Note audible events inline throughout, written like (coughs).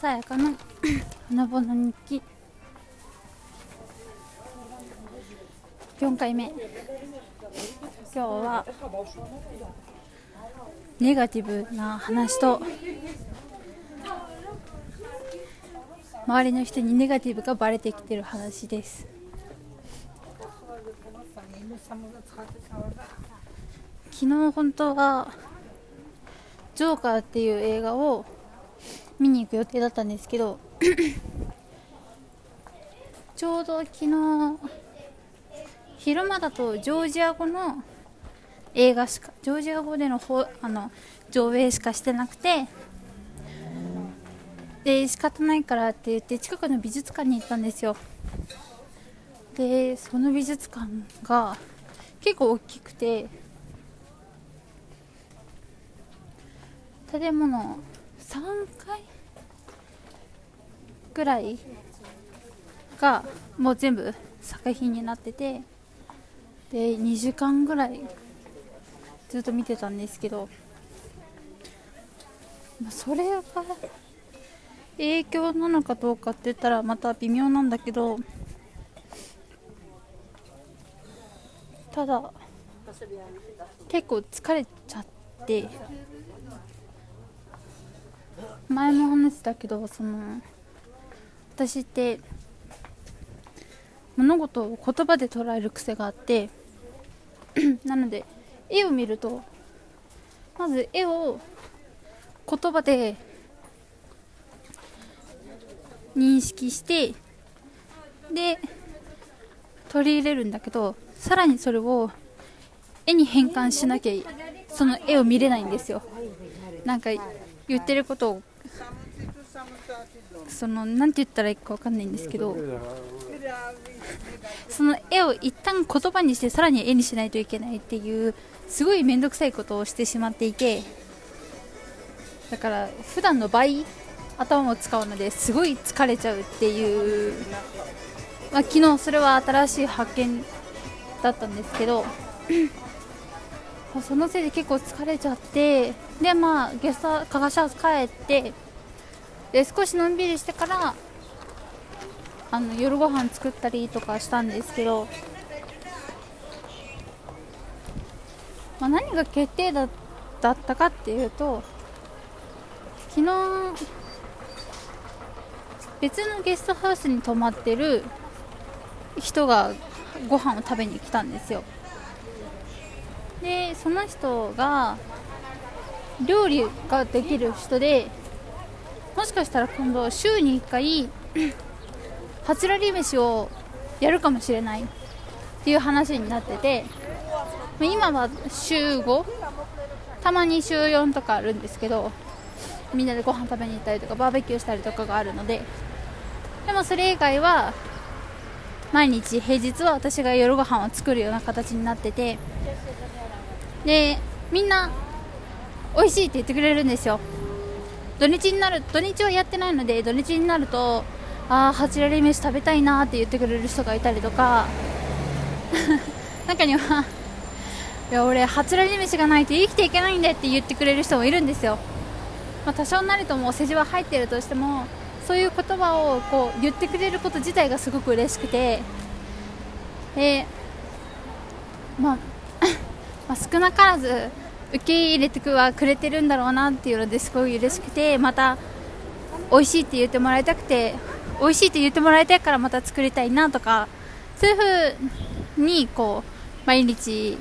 さやか (clears throat) の花ぼの日記。4回目。今日は。ネガティブな話と。周りの人にネガティブがバレてきてる話です。昨日本当は。ジョーカーっていう映画を見に行く予定だったんですけど (coughs) ちょうど昨日昼間だとジョージア語の映画しかジョージア語でのあの上映しかしてなくてで仕方ないからって言って近くの美術館に行ったんですよ。でその美術館が結構大きくて建物3階ぐらいがもう全部作品になっててで2時間ぐらいずっと見てたんですけどそれが影響なのかどうかって言ったらまた微妙なんだけどただ結構疲れちゃって前も話したけどその私って物事を言葉で捉える癖があって (clears throat) なので絵を見るとまず絵を言葉で認識してで取り入れるんだけどさらにそれを絵に変換しなきゃその絵を見れないんですよ。なんか言ってることをそのなんて言ったらいいか分かんないんですけどその絵を一旦言葉にしてさらに絵にしないといけないっていうすごい面倒くさいことをしてしまっていてだから普段の倍頭を使うのですごい疲れちゃうっていう、まあ、昨日それは新しい発見だったんですけどそのせいで結構疲れちゃってでまあゲスト加賀シャツ帰ってで少しのんびりしてからあの夜ご飯作ったりとかしたんですけど、まあ、何が決定だだったかっていうと昨日別のゲストハウスに泊まってる人がご飯を食べに来たんですよ。でその人が料理ができる人でもしかしたら今度週に1回 (clears throat) ハチラリー飯をやるかもしれないっていう話になってて今は週5たまに週4とかあるんですけどみんなでご飯食べに行ったりとかバーベキューしたりとかがあるので。でもそれ以外は毎日平日は私が夜ご飯を作るような形になってて。でみんな美味しいって言ってくれるんですよ。土日になる土日はやってないので土日になるとああハチラリ飯食べたいなって言ってくれる人がいたりとか。(laughs) 中にはいや俺ハチラリ飯がないと生きていけないんでって言ってくれる人もいるんですよ、まあ、多少なりともお世辞は入ってるとしてもそういう言葉をこう言ってくれること自体がすごく嬉しくて。で、まあ (laughs) まあ、少なからず受け入れてはくれてるんだろうなっていうのですごい嬉しくてまた美味しいって言ってもらいたくて美味しいって言ってもらいたいからまた作りたいなとかそういう風にこう毎日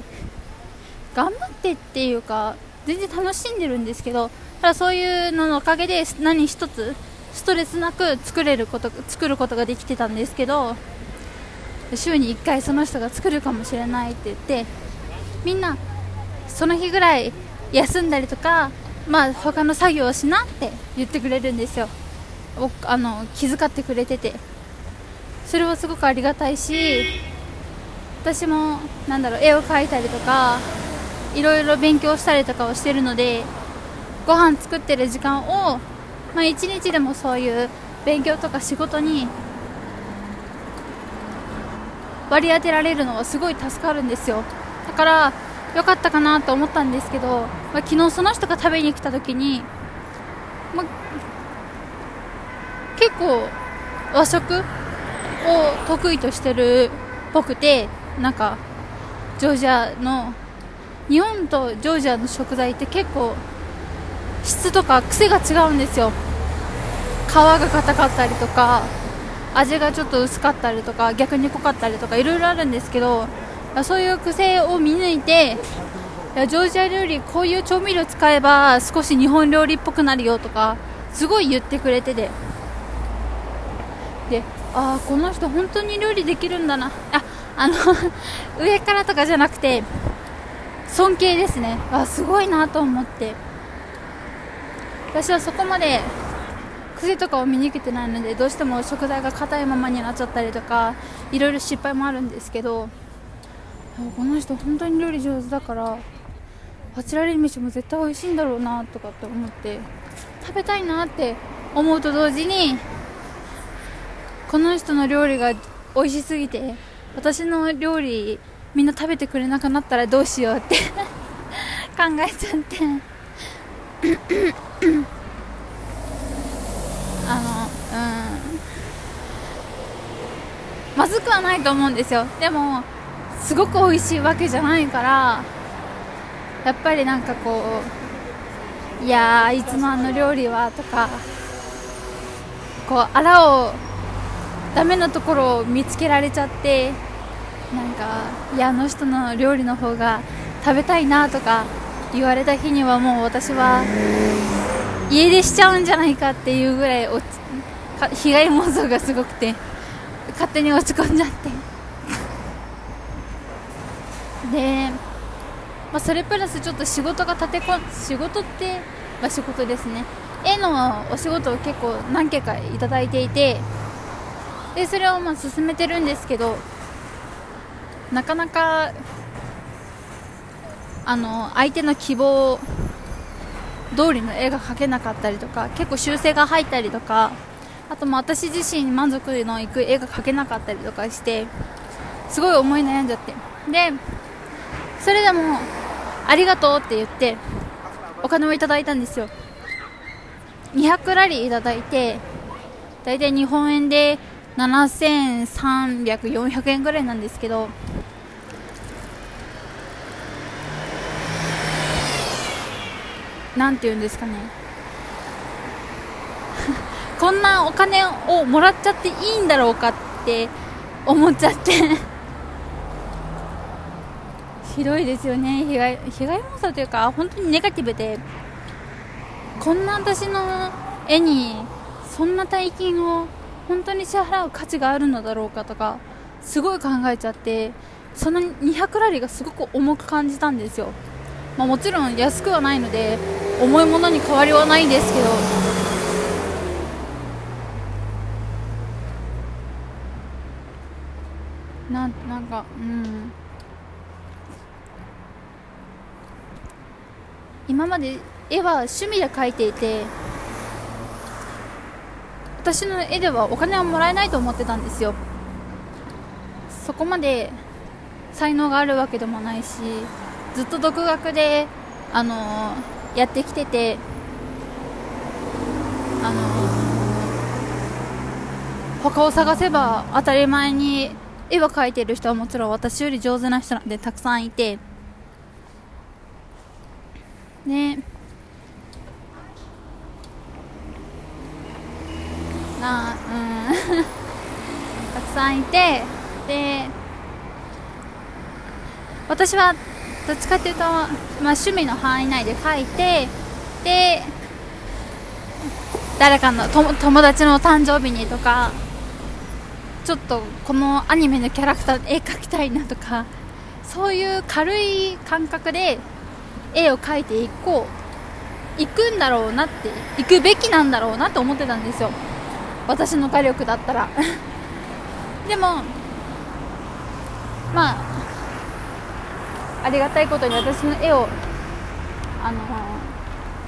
頑張ってっていうか全然楽しんでるんですけどただそういうののおかげで何一つストレスなく作れること作ることができてたんですけど週に1回その人が作るかもしれないって言ってみんなその日ぐらい休んだりとか、まあ、他の作業をしなって言ってくれるんですよ。あの気遣ってくれてて。それはすごくありがたいし私もなんだろう絵を描いたりとかいろいろ勉強したりとかをしてるのでご飯作ってる時間を、まあ、一日でもそういう勉強とか仕事に割り当てられるのはすごい助かるんですよ。だから良かったかなと思ったんですけど、まあ、昨日その人が食べに来た時に、ま結構和食を得意としてるっぽくてなんかジョージアの日本とジョージアの食材って結構質とか癖が違うんですよ。皮が硬かったりとか味がちょっと薄かったりとか逆に濃かったりとかいろいろあるんですけどそういう癖を見抜いてジョージア料理こういう調味料使えば少し日本料理っぽくなるよとかすごい言ってくれてて。でああこの人本当に料理できるんだな。ああの (laughs) 上からとかじゃなくて尊敬ですね。あすごいなと思って。私はそこまで癖とかを見に行けてないのでどうしても食材が硬いままになっちゃったりとかいろいろ失敗もあるんですけどこの人本当に料理上手だからパチラリ飯も絶対美味しいんだろうなとかって思って食べたいなって思うと同時にこの人の料理が美味しすぎて私の料理みんな食べてくれなくなったらどうしようって (laughs) 考えちゃって。あのうん。まずくはないと思うんですよ。でもすごく美味しいわけじゃないからやっぱりなんかこういやいつもあの料理はとかこうあらをダメなところを見つけられちゃってなんかいやあの人の料理の方が食べたいなとか言われた日にはもう私は家出しちゃうんじゃないかっていうぐらい被害妄想がすごくて勝手に落ち込んじゃって。で、まあ、それプラスちょっと仕事が立てこ仕事って、まあ、仕事ですね。絵のお仕事を結構何件かいただいていてでそれをまあ進めてるんですけどなかなかあの相手の希望通りの絵が描けなかったりとか結構修正が入ったりとかあとも私自身満足のいく絵が描けなかったりとかしてすごい思い悩んじゃって。でそれでもありがとうって言ってお金をいただいたんですよ。200ラリーいただいて大体日本円で7300、400円ぐらいなんですけどなんて言うんですかね。(laughs) こんなお金をもらっちゃっていいんだろうかって思っちゃって。ひどいですよね。被害被害妄想というか本当にネガティブでこんな私の絵にそんな大金を本当に支払う価値があるのだろうかとかすごい考えちゃってその200ラリーがすごく重く感じたんですよ、まあ、もちろん安くはないので重いものに変わりはないんですけど。ななんかうん。今まで絵は趣味で描いていて私の絵ではお金はもらえないと思ってたんですよ。そこまで才能があるわけでもないしずっと独学であのやってきててあの他を探せば当たり前に絵を描いてる人はもちろん私より上手な人なんでたくさんいてね。なうん。(laughs) たくさんいてで私はどっちかっていうと、まあ、趣味の範囲内で書いてで誰かの友達の誕生日にとかちょっとこのアニメのキャラクター絵描きたいなとかそういう軽い感覚で絵を描いていこう行くんだろうなって行くべきなんだろうなって思ってたんですよ。私の火力だったら。(laughs) でもまあありがたいことに私の絵をあの、ま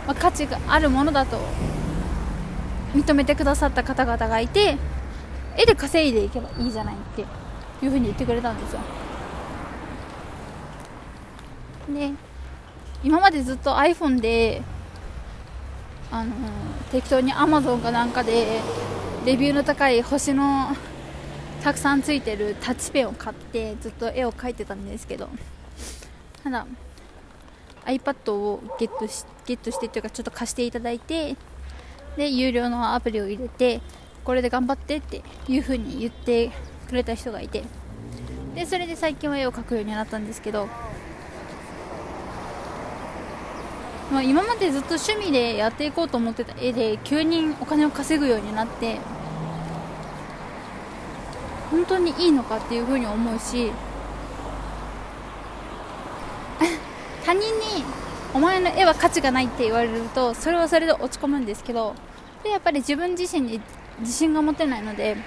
あ、価値があるものだと認めてくださった方々がいて絵で稼いでいけばいいじゃないっていうふうに言ってくれたんですよ。で今までずっと iPhone であの適当に Amazon かなんかでレビューの高い星のたくさんついてるタッチペンを買ってずっと絵を描いてたんですけどただ iPad をゲットしゲットしてというかちょっと貸していただいてで有料のアプリを入れてこれで頑張ってっていう風に言ってくれた人がいてでそれで最近は絵を描くようになったんですけど、まあ、今までずっと趣味でやっていこうと思ってた絵で急にお金を稼ぐようになって本当にいいのかっていう風に思うし (laughs) 他人にお前の絵は価値がないって言われるとそれはそれで落ち込むんですけどでやっぱり自分自身に自信が持てないので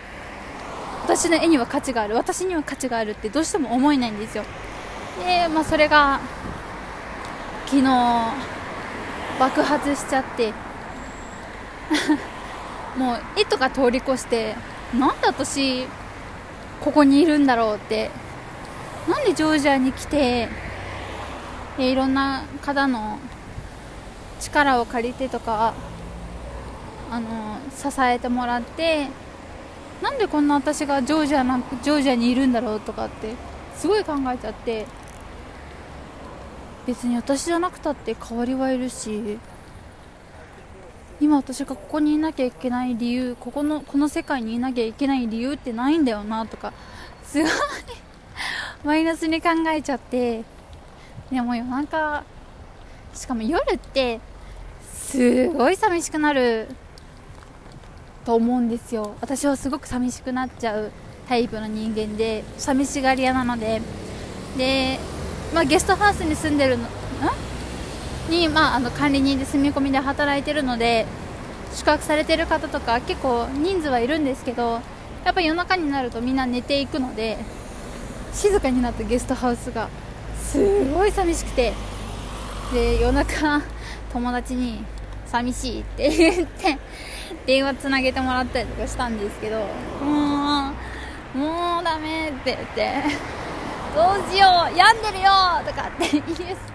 私の絵には価値がある私には価値があるってどうしても思えないんですよ。で、まあ、それが昨日爆発しちゃって。(laughs) もう絵とか通り越してなんで私ここにいるんだろうって。なんでジョージアに来ていろんな方の力を借りてとかあの支えてもらってなんでこんな私がジョージアなジョージアにいるんだろうとかってすごい考えちゃって。別に私じゃなくたって代わりはいるし今私がここにいなきゃいけない理由ここのこの世界にいなきゃいけない理由ってないんだよなとかすごい (laughs) マイナスに考えちゃってでも夜中しかも夜ってすごい寂しくなると思うんですよ。私はすごく寂しくなっちゃうタイプの人間で寂しがり屋なので。で、まあ、ゲストハウスに住んでるのに、まあ、あの管理人で住み込みで働いてるので宿泊されてる方とか結構人数はいるんですけどやっぱ夜中になるとみんな寝ていくので静かになったゲストハウスがすごい寂しくてで夜中友達に寂しいって言って電話つなげてもらったりとかしたんですけどもうもうダメって言って。どうしよう病んでるよとかって言って。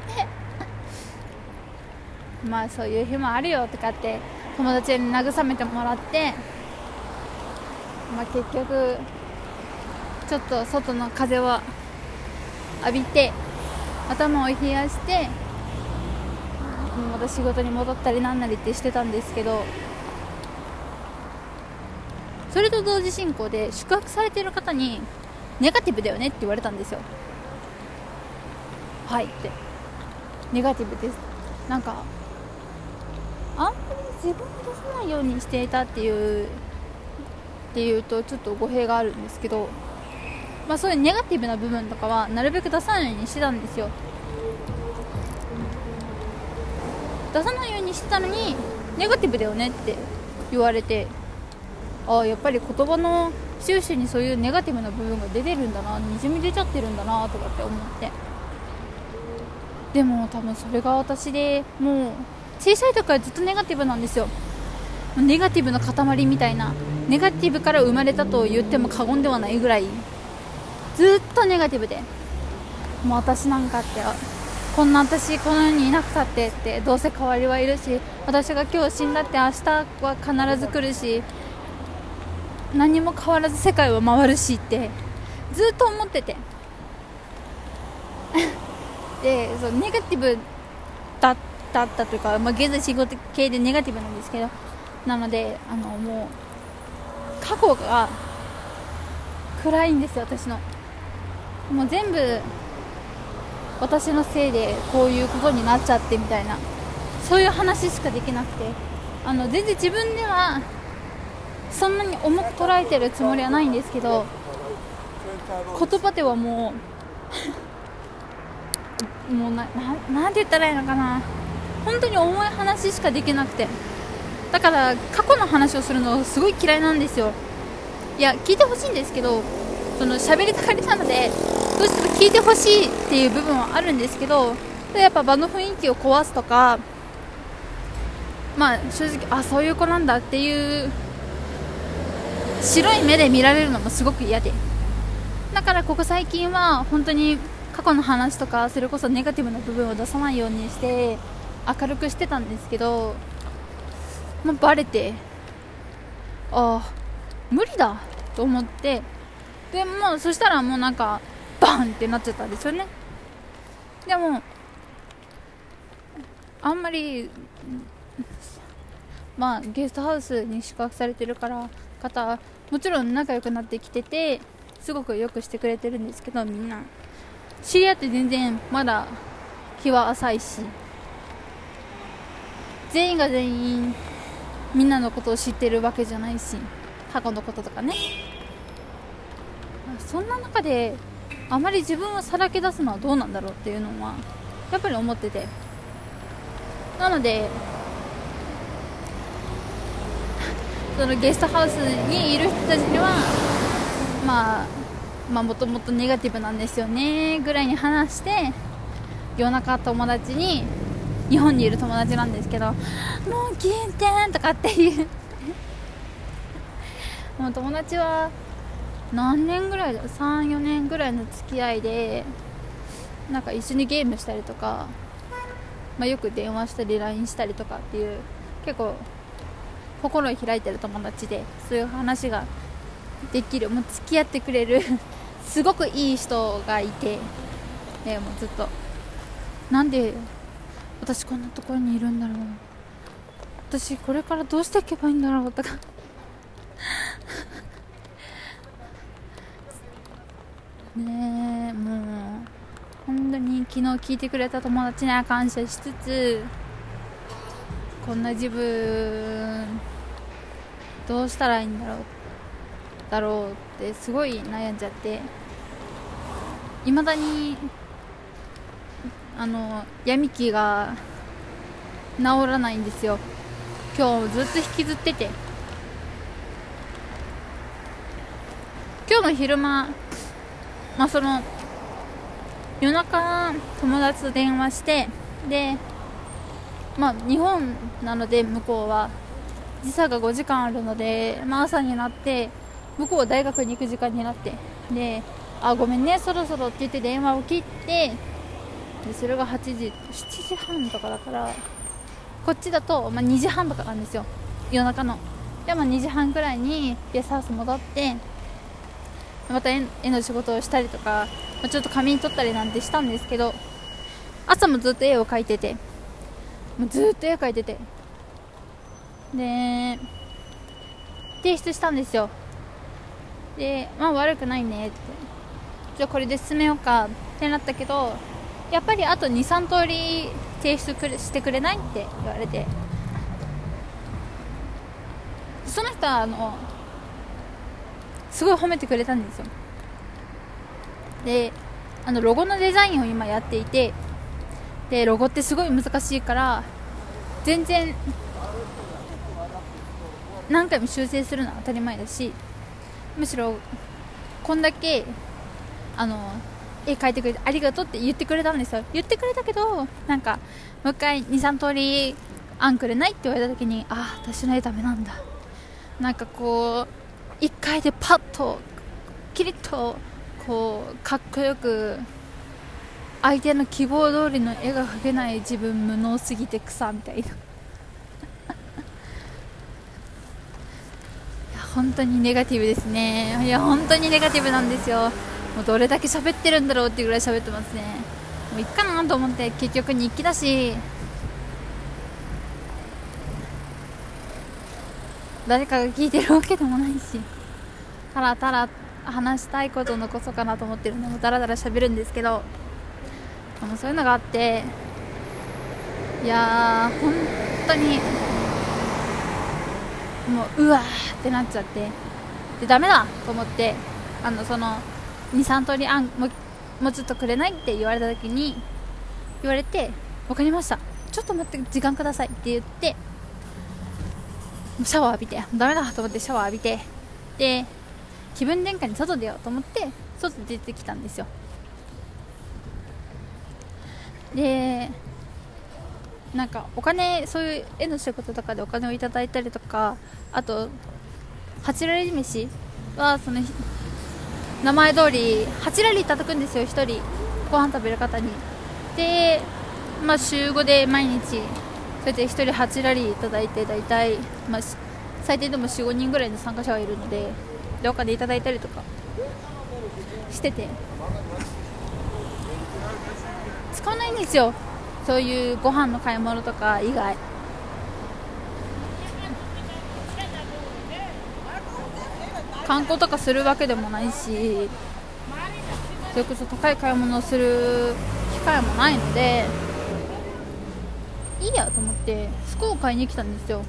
まあそういう日もあるよとかって友達に慰めてもらってまあ結局ちょっと外の風を浴びて頭を冷やしてまた仕事に戻ったりなんなりってしてたんですけどそれと同時進行で宿泊されてる方にネガティブだよねって言われたんですよ。はいって。ネガティブです。なんかあんまり自分を出さないようにしていたっていうっていうとちょっと語弊があるんですけどまあ、そういうネガティブな部分とかはなるべく出さないようにしてたんですよ。出さないようにしてたのにネガティブだよねって言われてああやっぱり言葉の収集にそういうネガティブな部分が出てるんだなにじみ出ちゃってるんだなとかって思って。でも多分それが私でもう小さい時からずっとネガティブなんですよ。ネガティブの塊みたいな。ネガティブから生まれたと言っても過言ではないぐらい。ずっとネガティブで。もう私なんかってこんな私この世にいなくたってってどうせ代わりはいるし私が今日死んだって明日は必ず来るし何も変わらず世界は回るしってずっと思ってて。でそうネガティブだったというか、まあ、現在仕事系でネガティブなんですけどなのであのもう過去が暗いんですよ私の。もう全部私のせいでこういうことになっちゃってみたいな。そういう話しかできなくて。あの全然自分ではそんなに重く捉えてるつもりはないんですけど言葉ではもう (laughs) もうななんて言ったらいいのかな。本当に重い話しかできなくて。だから過去の話をするのすごい嫌いなんですよ。いや聞いてほしいんですけどその喋りたがりなのでどうしても聞いてほしいっていう部分はあるんですけどやっぱ場の雰囲気を壊すとかまあ正直あそういう子なんだっていう白い目で見られるのもすごく嫌で。だからここ最近は本当に過去の話とかそれこそネガティブな部分を出さないようにして明るくしてたんですけど、まあ、バレてああ無理だと思って。でもうそしたらもうなんかバンってなっちゃったんですよね。でもあんまりまあゲストハウスに宿泊されてるから方もちろん仲良くなってきててすごくよくしてくれてるんですけどみんな。知り合って全然まだ日は浅いし全員が全員みんなのことを知ってるわけじゃないし過去のこととかね。そんな中であまり自分をさらけ出すのはどうなんだろうっていうのはやっぱり思ってて。なのでそのゲストハウスにいる人たちにはまあまあもともとネガティブなんですよねぐらいに話して夜中友達に日本にいる友達なんですけど (laughs) もう銀天とかっていう。(laughs) もう友達は何年ぐらいだ？34年ぐらいの付き合いでなんか一緒にゲームしたりとか、まあ、よく電話したり LINE したりとかっていう結構心を開いてる友達でそういう話ができるもう付き合ってくれる (laughs) すごくいい人がいてでもうずっと。なんで私こんなところにいるんだろう。私これからどうしていけばいいんだろうとか。(laughs) ねえもう本当に昨日聞いてくれた友達には感謝しつつこんな自分どうしたらいいんだろうだろうってすごい悩んじゃっていまだにあの闇期が治らないんですよ。今日ずっと引きずってて。今日の昼間まあその夜中友達と電話してでまあ日本なので向こうは。時差が5時間あるので、まあ、朝になって向こうは大学に行く時間になって。であごめんねそろそろって言って電話を切ってでそれが8時7時半とかだからこっちだと、まあ、2時半とかなんですよ。夜中の。でも2時半くらいにゲストハウス戻ってまた絵の仕事をしたりとか、まあ、ちょっと仮眠取ったりなんてしたんですけど朝もずっと絵を描いててもうずっと絵描いててで提出したんですよ。でまあ悪くないね。ってじゃあこれで進めようか。ってなったけどやっぱりあと23通り提出くしてくれないって言われて。その人はあのすごい褒めてくれたんですよ。であのロゴのデザインを今やっていて。でロゴってすごい難しいから全然何回も修正するのは当たり前だしむしろこんだけあの絵描いてくれてありがとうって言ってくれたんですよ言ってくれたけどなんかもう一回23通り案くれないって言われた時にああ私の絵ダメなんだ。なんかこう1回でパッとキリッとこうかっこよく相手の希望通りの絵が描けない自分無能すぎて草みたいな。本当にネガティブですね。いや本当にネガティブなんですよ。もうどれだけ喋ってるんだろうってぐらい喋ってますね。もういっかなと思って結局日記だし。誰かが聞いてるわけでもないし。ただただ話したいことのこそかなと思ってるのもだらだら喋るんですけど。もそういうのがあって。いやー本当にもううわーってなっちゃって。でダメだと思ってあのその23通りあんももうちょっとくれないって言われた時に言われて分かりました。ちょっと待って時間くださいって言ってシャワー浴びてダメだと思ってシャワー浴びてで気分転換に外出ようと思って外出てきたんですよ。でなんかお金そういう絵の仕事とかでお金をいただいたりとかあと8ラリ飯はその名前通り8ラリいただくんですよ1人。ご飯食べる方に。で、まあ、週5で毎日それで1人8ラリーいただいて大体、まあ、最低でも45人ぐらいの参加者がいるのででお金いただいたりとかしてて。使わないんですよ。そういうご飯の買い物とか以外。観光とかするわけでもないしそれこそ高い買い物をする機会もないのでいいやと思って服を買いに来たんですよ。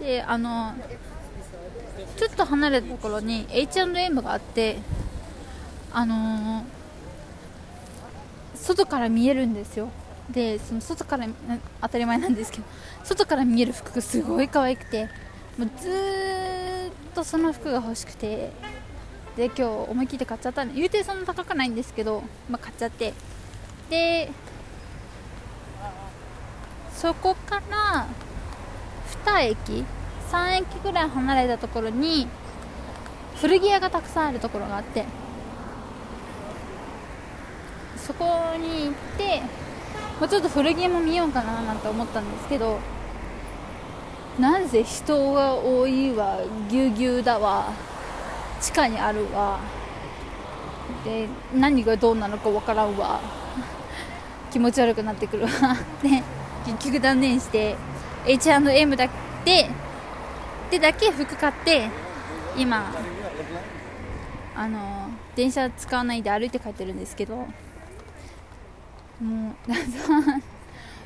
であのちょっと離れたところに H&M があってあのー、外から見えるんですよ。でその外から当たり前なんですけど外から見える服がすごい可愛くてもうずーっとその服が欲しくてで今日思い切って買っちゃったんで言うてそんな高くないんですけど、まあ、買っちゃって。でそこから2駅3駅ぐらい離れたところに古着屋がたくさんあるところがあってそこに行ってもうちょっと古着も見ようかななんて思ったんですけどなぜ人が多いわぎゅうぎゅうだわ地下にあるわで何がどうなのかわからんわ気持ち悪くなってくるわで結局断念して H&M だけでだけ服買って今あの電車使わないで歩いて帰ってるんですけども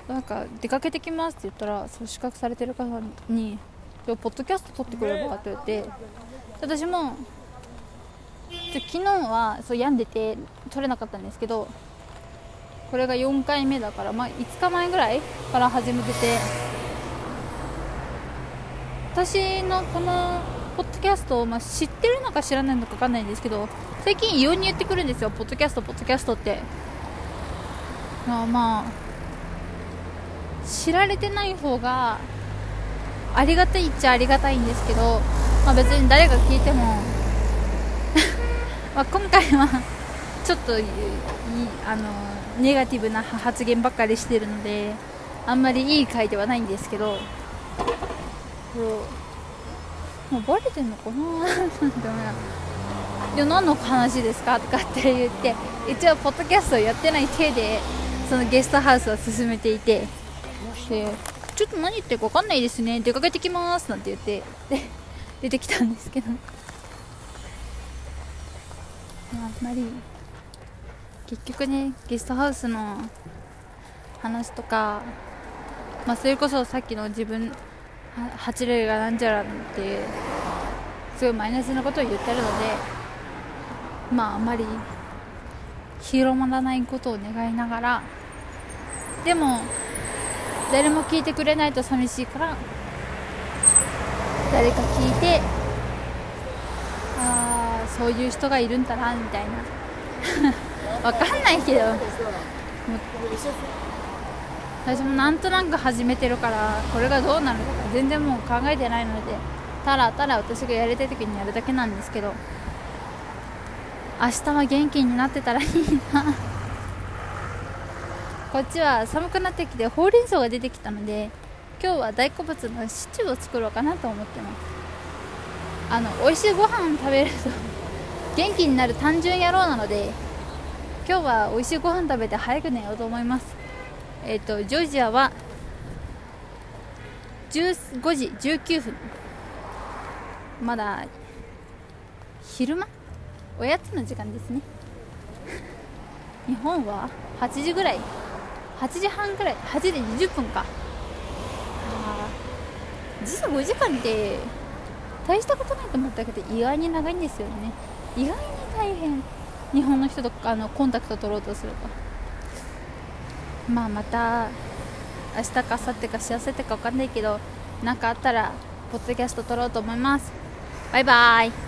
う (laughs) なんか出かけてきますって言ったらそう資格されてる方に「ポッドキャスト撮ってくれるか?」って言って私も昨日はそう病んでて撮れなかったんですけどこれが4回目だから、まあ、5日前ぐらいから始めてて私のこのポッドキャストを、まあ、知ってるのか知らないのか分かんないんですけど最近異様に言ってくるんですよポッドキャストポッドキャストってまあまあ知られてない方がありがたいっちゃありがたいんですけど、まあ、別に誰が聞いても (laughs) ま今回はちょっとあのネガティブな発言ばっかりしてるのであんまりいい回ではないんですけどもうバレてんのかな？(laughs) いや何の話ですか？とかって言って一応ポッドキャストやってない体でそのゲストハウスを進めていてでちょっと何言ってるか分かんないですね。出かけてきますなんて言ってで出てきたんですけど。あんまり結局ねゲストハウスの話とか、まあ、それこそさっきの自分8例がなんじゃらっていうすごいマイナスなことを言ってるのでまああんまり広まらないことを願いながらでも誰も聞いてくれないと寂しいから誰か聞いてああそういう人がいるんだなみたいな。(laughs) わかんないけど。私もなんとなく始めてるからこれがどうなるのか全然もう考えてないのでただただ私がやりたい時にやるだけなんですけど明日は元気になってたらいいな。こっちは寒くなってきてほうれん草が出てきたので今日は大好物のシチューを作ろうかなと思ってます。あの美味しいご飯食べると (laughs) 元気になる単純野郎なので今日は美味しいご飯食べて早く寝ようと思います。えっ、ー、とジョージアは15時19分まだ昼間？おやつの時間ですね。(laughs) 日本は8時ぐらい。8時半ぐらい8時20分か。あ時差5時間って大したことないと思ったけど意外に長いんですよね。意外に大変。日本の人とあのコンタクト取ろうとするとまあまた明日か明後日か幸せってか分かんないけど何かあったらポッドキャスト撮ろうと思います。バイバーイ。